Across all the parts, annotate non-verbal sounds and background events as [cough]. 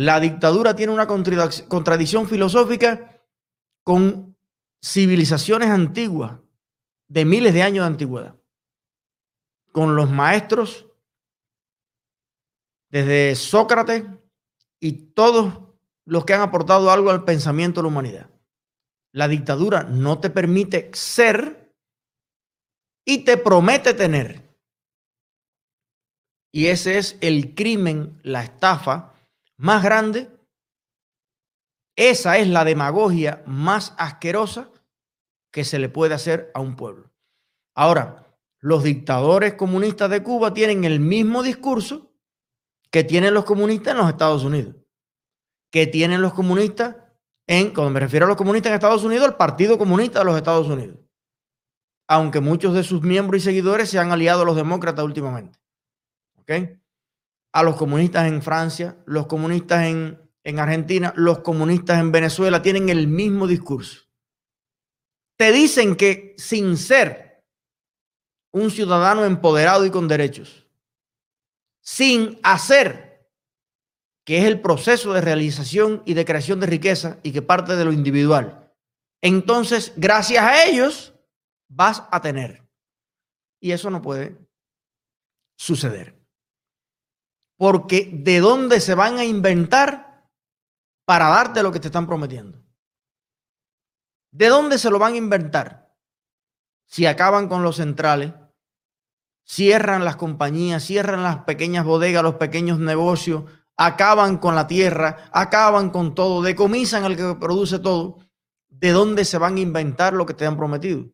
La dictadura tiene una contradicción filosófica con civilizaciones antiguas, de miles de años de antigüedad, con los maestros desde Sócrates y todos los que han aportado algo al pensamiento de la humanidad. La dictadura no te permite ser y te promete tener. Y ese es el crimen, la estafa más grande. Esa es la demagogia más asquerosa que se le puede hacer a un pueblo. Ahora, los dictadores comunistas de Cuba tienen el mismo discurso que tienen los comunistas en los Estados Unidos, que tienen los comunistas en, cuando me refiero a los comunistas en Estados Unidos, el Partido Comunista de los Estados Unidos, aunque muchos de sus miembros y seguidores se han aliado a los demócratas últimamente. ¿Ok? A los comunistas en Francia, los comunistas en, en Argentina, los comunistas en Venezuela tienen el mismo discurso te dicen que sin ser un ciudadano empoderado y con derechos, sin hacer, que es el proceso de realización y de creación de riqueza y que parte de lo individual, entonces gracias a ellos vas a tener. Y eso no puede suceder. Porque ¿de dónde se van a inventar para darte lo que te están prometiendo? ¿De dónde se lo van a inventar? Si acaban con los centrales, cierran las compañías, cierran las pequeñas bodegas, los pequeños negocios, acaban con la tierra, acaban con todo, decomisan al que produce todo. ¿De dónde se van a inventar lo que te han prometido?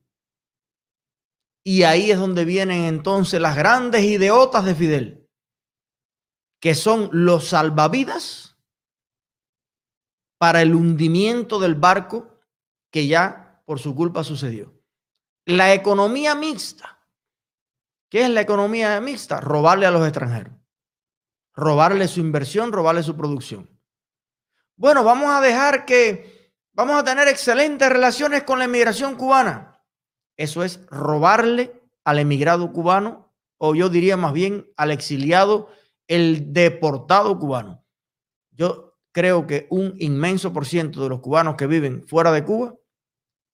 Y ahí es donde vienen entonces las grandes ideotas de Fidel, que son los salvavidas para el hundimiento del barco que ya por su culpa sucedió. La economía mixta. ¿Qué es la economía mixta? Robarle a los extranjeros. Robarle su inversión, robarle su producción. Bueno, vamos a dejar que vamos a tener excelentes relaciones con la inmigración cubana. Eso es robarle al emigrado cubano, o yo diría más bien al exiliado, el deportado cubano. Yo creo que un inmenso por ciento de los cubanos que viven fuera de Cuba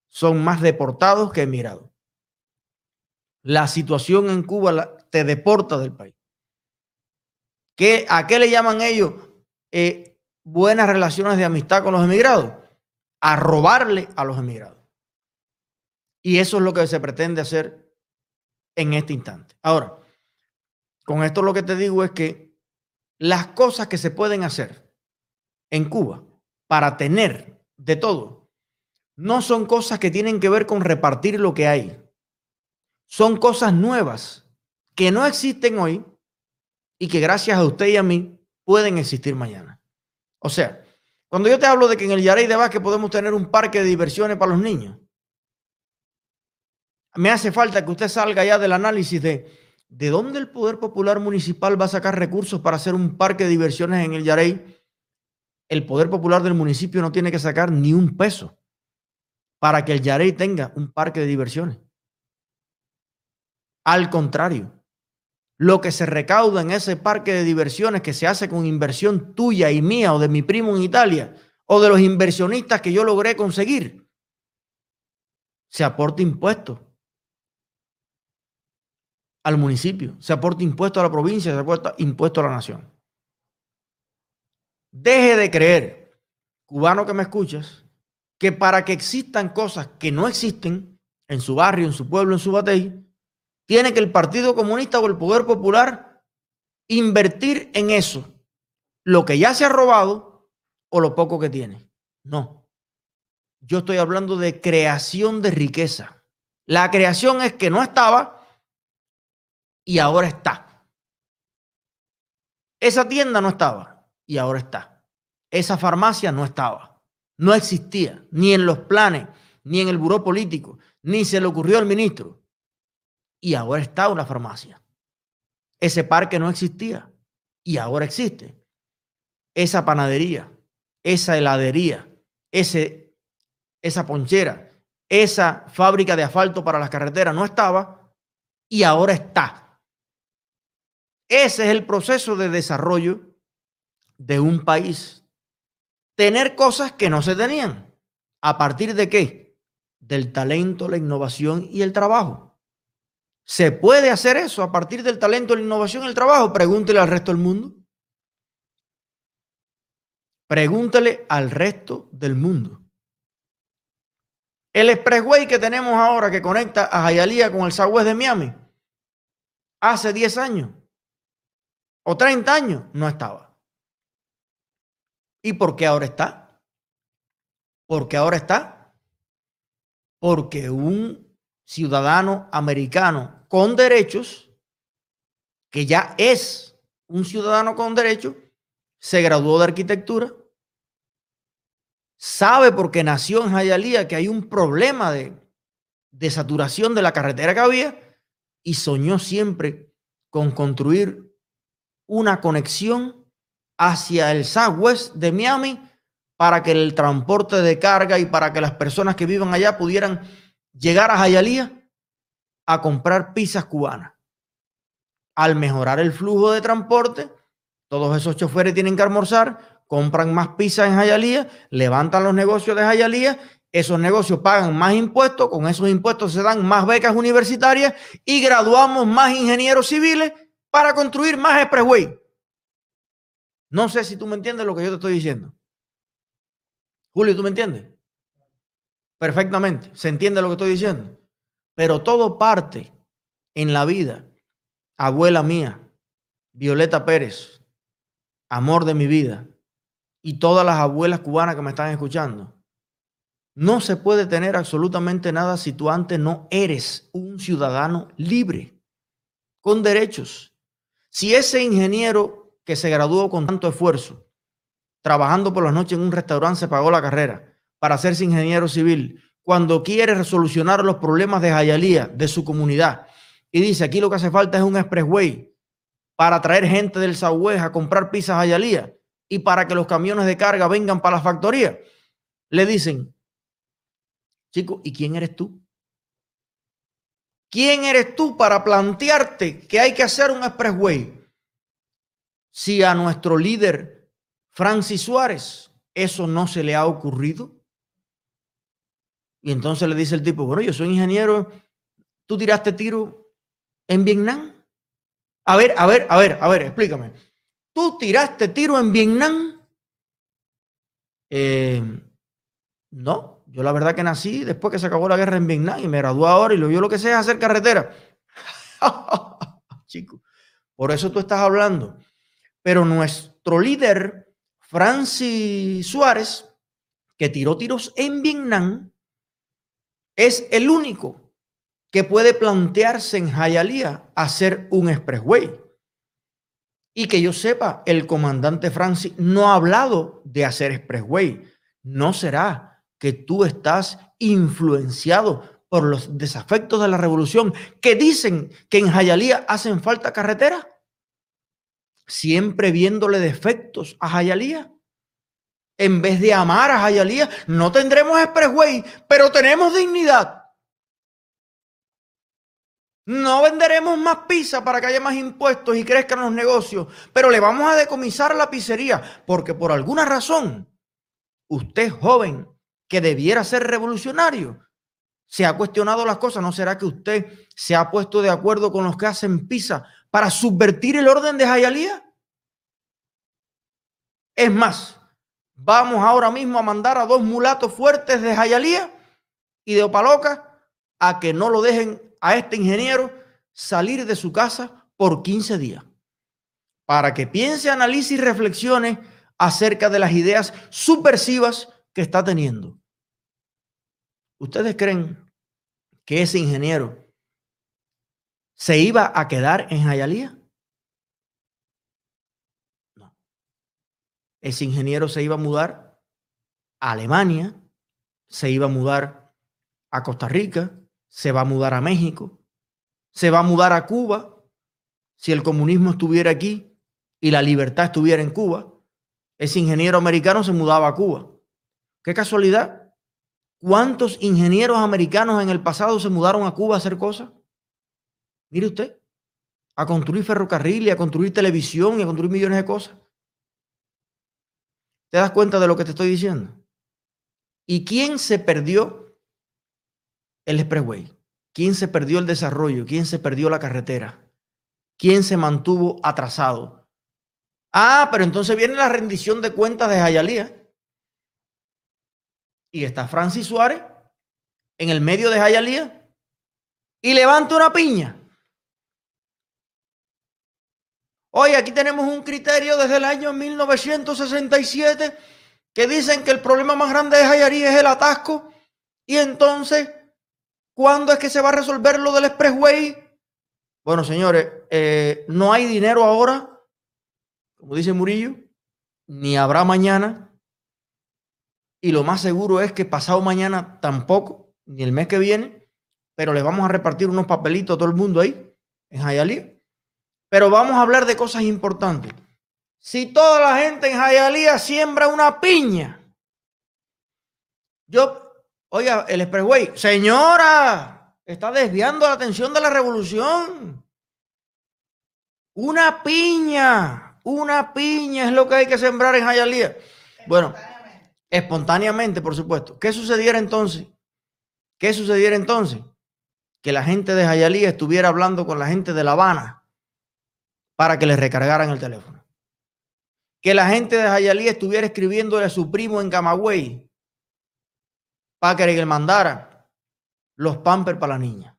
son más deportados que emigrados. La situación en Cuba te deporta del país. ¿Qué, ¿A qué le llaman ellos eh, buenas relaciones de amistad con los emigrados? A robarle a los emigrados. Y eso es lo que se pretende hacer en este instante. Ahora, con esto lo que te digo es que las cosas que se pueden hacer en Cuba para tener de todo no son cosas que tienen que ver con repartir lo que hay. Son cosas nuevas que no existen hoy y que gracias a usted y a mí pueden existir mañana. O sea, cuando yo te hablo de que en el Yarey de Vázquez podemos tener un parque de diversiones para los niños, me hace falta que usted salga ya del análisis de de dónde el Poder Popular Municipal va a sacar recursos para hacer un parque de diversiones en el Yarey. El Poder Popular del municipio no tiene que sacar ni un peso para que el Yarey tenga un parque de diversiones. Al contrario, lo que se recauda en ese parque de diversiones que se hace con inversión tuya y mía o de mi primo en Italia o de los inversionistas que yo logré conseguir, se aporta impuestos al municipio, se aporta impuesto a la provincia, se aporta impuesto a la nación. Deje de creer, cubano que me escuchas, que para que existan cosas que no existen en su barrio, en su pueblo, en su batalla, tiene que el Partido Comunista o el Poder Popular invertir en eso, lo que ya se ha robado o lo poco que tiene. No. Yo estoy hablando de creación de riqueza. La creación es que no estaba y ahora está. Esa tienda no estaba y ahora está. Esa farmacia no estaba no existía, ni en los planes, ni en el buró político, ni se le ocurrió al ministro. Y ahora está una farmacia. Ese parque no existía y ahora existe. Esa panadería, esa heladería, ese, esa ponchera, esa fábrica de asfalto para las carreteras no estaba y ahora está. Ese es el proceso de desarrollo de un país tener cosas que no se tenían. ¿A partir de qué? Del talento, la innovación y el trabajo. ¿Se puede hacer eso a partir del talento, la innovación y el trabajo? Pregúntele al resto del mundo. Pregúntele al resto del mundo. El expressway que tenemos ahora que conecta a Hialeah con el Southwest de Miami, hace 10 años o 30 años no estaba. ¿Y por qué ahora está? ¿Por qué ahora está? Porque un ciudadano americano con derechos, que ya es un ciudadano con derechos, se graduó de arquitectura, sabe porque nació en Hialeah que hay un problema de, de saturación de la carretera que había y soñó siempre con construir una conexión hacia el Southwest de Miami para que el transporte de carga y para que las personas que vivan allá pudieran llegar a Hialeah a comprar pizzas cubanas. Al mejorar el flujo de transporte, todos esos choferes tienen que almorzar, compran más pizzas en Hialeah, levantan los negocios de Hialeah, esos negocios pagan más impuestos, con esos impuestos se dan más becas universitarias y graduamos más ingenieros civiles para construir más expressway. No sé si tú me entiendes lo que yo te estoy diciendo. Julio, ¿tú me entiendes? Perfectamente, se entiende lo que estoy diciendo. Pero todo parte en la vida. Abuela mía, Violeta Pérez, amor de mi vida, y todas las abuelas cubanas que me están escuchando. No se puede tener absolutamente nada si tú antes no eres un ciudadano libre, con derechos. Si ese ingeniero que se graduó con tanto esfuerzo, trabajando por las noches en un restaurante, se pagó la carrera para hacerse ingeniero civil, cuando quiere resolucionar los problemas de Jayalía, de su comunidad, y dice, aquí lo que hace falta es un expressway para traer gente del Southwest a comprar pizzas a Jayalía, y para que los camiones de carga vengan para la factoría. Le dicen, chico, ¿y quién eres tú? ¿Quién eres tú para plantearte que hay que hacer un expressway? Si a nuestro líder Francis Suárez eso no se le ha ocurrido. Y entonces le dice el tipo, bueno, yo soy ingeniero, tú tiraste tiro en Vietnam. A ver, a ver, a ver, a ver, explícame. ¿Tú tiraste tiro en Vietnam? Eh, no, yo la verdad que nací después que se acabó la guerra en Vietnam y me gradué ahora y lo yo lo que sé es hacer carretera. [laughs] Chico, por eso tú estás hablando. Pero nuestro líder, Francis Suárez, que tiró tiros en Vietnam, es el único que puede plantearse en Hialeah hacer un expressway. Y que yo sepa, el comandante Francis no ha hablado de hacer expressway. ¿No será que tú estás influenciado por los desafectos de la revolución que dicen que en Jayalía hacen falta carreteras? Siempre viéndole defectos a Jayalía. En vez de amar a Jayalía, no tendremos expressway, pero tenemos dignidad. No venderemos más pizza para que haya más impuestos y crezcan los negocios, pero le vamos a decomisar la pizzería porque por alguna razón usted joven que debiera ser revolucionario se ha cuestionado las cosas. ¿No será que usted se ha puesto de acuerdo con los que hacen pizza para subvertir el orden de Jayalía? Es más, vamos ahora mismo a mandar a dos mulatos fuertes de Jayalía y de Opaloca a que no lo dejen a este ingeniero salir de su casa por 15 días para que piense, analice y reflexione acerca de las ideas subversivas que está teniendo. ¿Ustedes creen que ese ingeniero se iba a quedar en Jayalía? No. Ese ingeniero se iba a mudar a Alemania, se iba a mudar a Costa Rica, se va a mudar a México, se va a mudar a Cuba, si el comunismo estuviera aquí y la libertad estuviera en Cuba, ese ingeniero americano se mudaba a Cuba. Qué casualidad. ¿Cuántos ingenieros americanos en el pasado se mudaron a Cuba a hacer cosas? Mire usted, a construir ferrocarril y a construir televisión y a construir millones de cosas. ¿Te das cuenta de lo que te estoy diciendo? ¿Y quién se perdió el expressway? ¿Quién se perdió el desarrollo? ¿Quién se perdió la carretera? ¿Quién se mantuvo atrasado? Ah, pero entonces viene la rendición de cuentas de Jayalía. Y está Francis Suárez en el medio de Jayalía y levanta una piña. Hoy aquí tenemos un criterio desde el año 1967 que dicen que el problema más grande de Jayalía es el atasco. Y entonces, ¿cuándo es que se va a resolver lo del expressway? Bueno, señores, eh, no hay dinero ahora, como dice Murillo, ni habrá mañana. Y lo más seguro es que pasado mañana tampoco, ni el mes que viene, pero le vamos a repartir unos papelitos a todo el mundo ahí, en Jayalía. Pero vamos a hablar de cosas importantes. Si toda la gente en Jayalía siembra una piña, yo, oiga, el expressway, señora, Está desviando la atención de la revolución. Una piña, una piña es lo que hay que sembrar en Jayalía. Bueno, espontáneamente, por supuesto. ¿Qué sucediera entonces? ¿Qué sucediera entonces? Que la gente de Jayalía estuviera hablando con la gente de La Habana para que les recargaran el teléfono. Que la gente de Jayalía estuviera escribiéndole a su primo en Camagüey para que le mandara los pampers para la niña.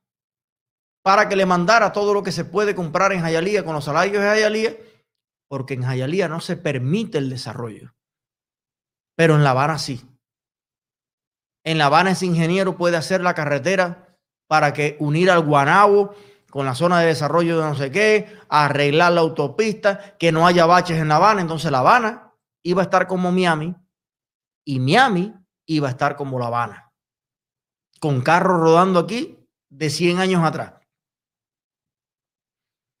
Para que le mandara todo lo que se puede comprar en Jayalía con los salarios de Jayalía, porque en Jayalía no se permite el desarrollo. Pero en La Habana sí. En La Habana ese ingeniero puede hacer la carretera para que unir al Guanabo con la zona de desarrollo de no sé qué, arreglar la autopista, que no haya baches en La Habana. Entonces La Habana iba a estar como Miami y Miami iba a estar como La Habana con carros rodando aquí de 100 años atrás,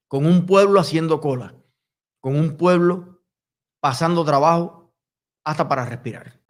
con un pueblo haciendo cola, con un pueblo pasando trabajo hasta para respirar.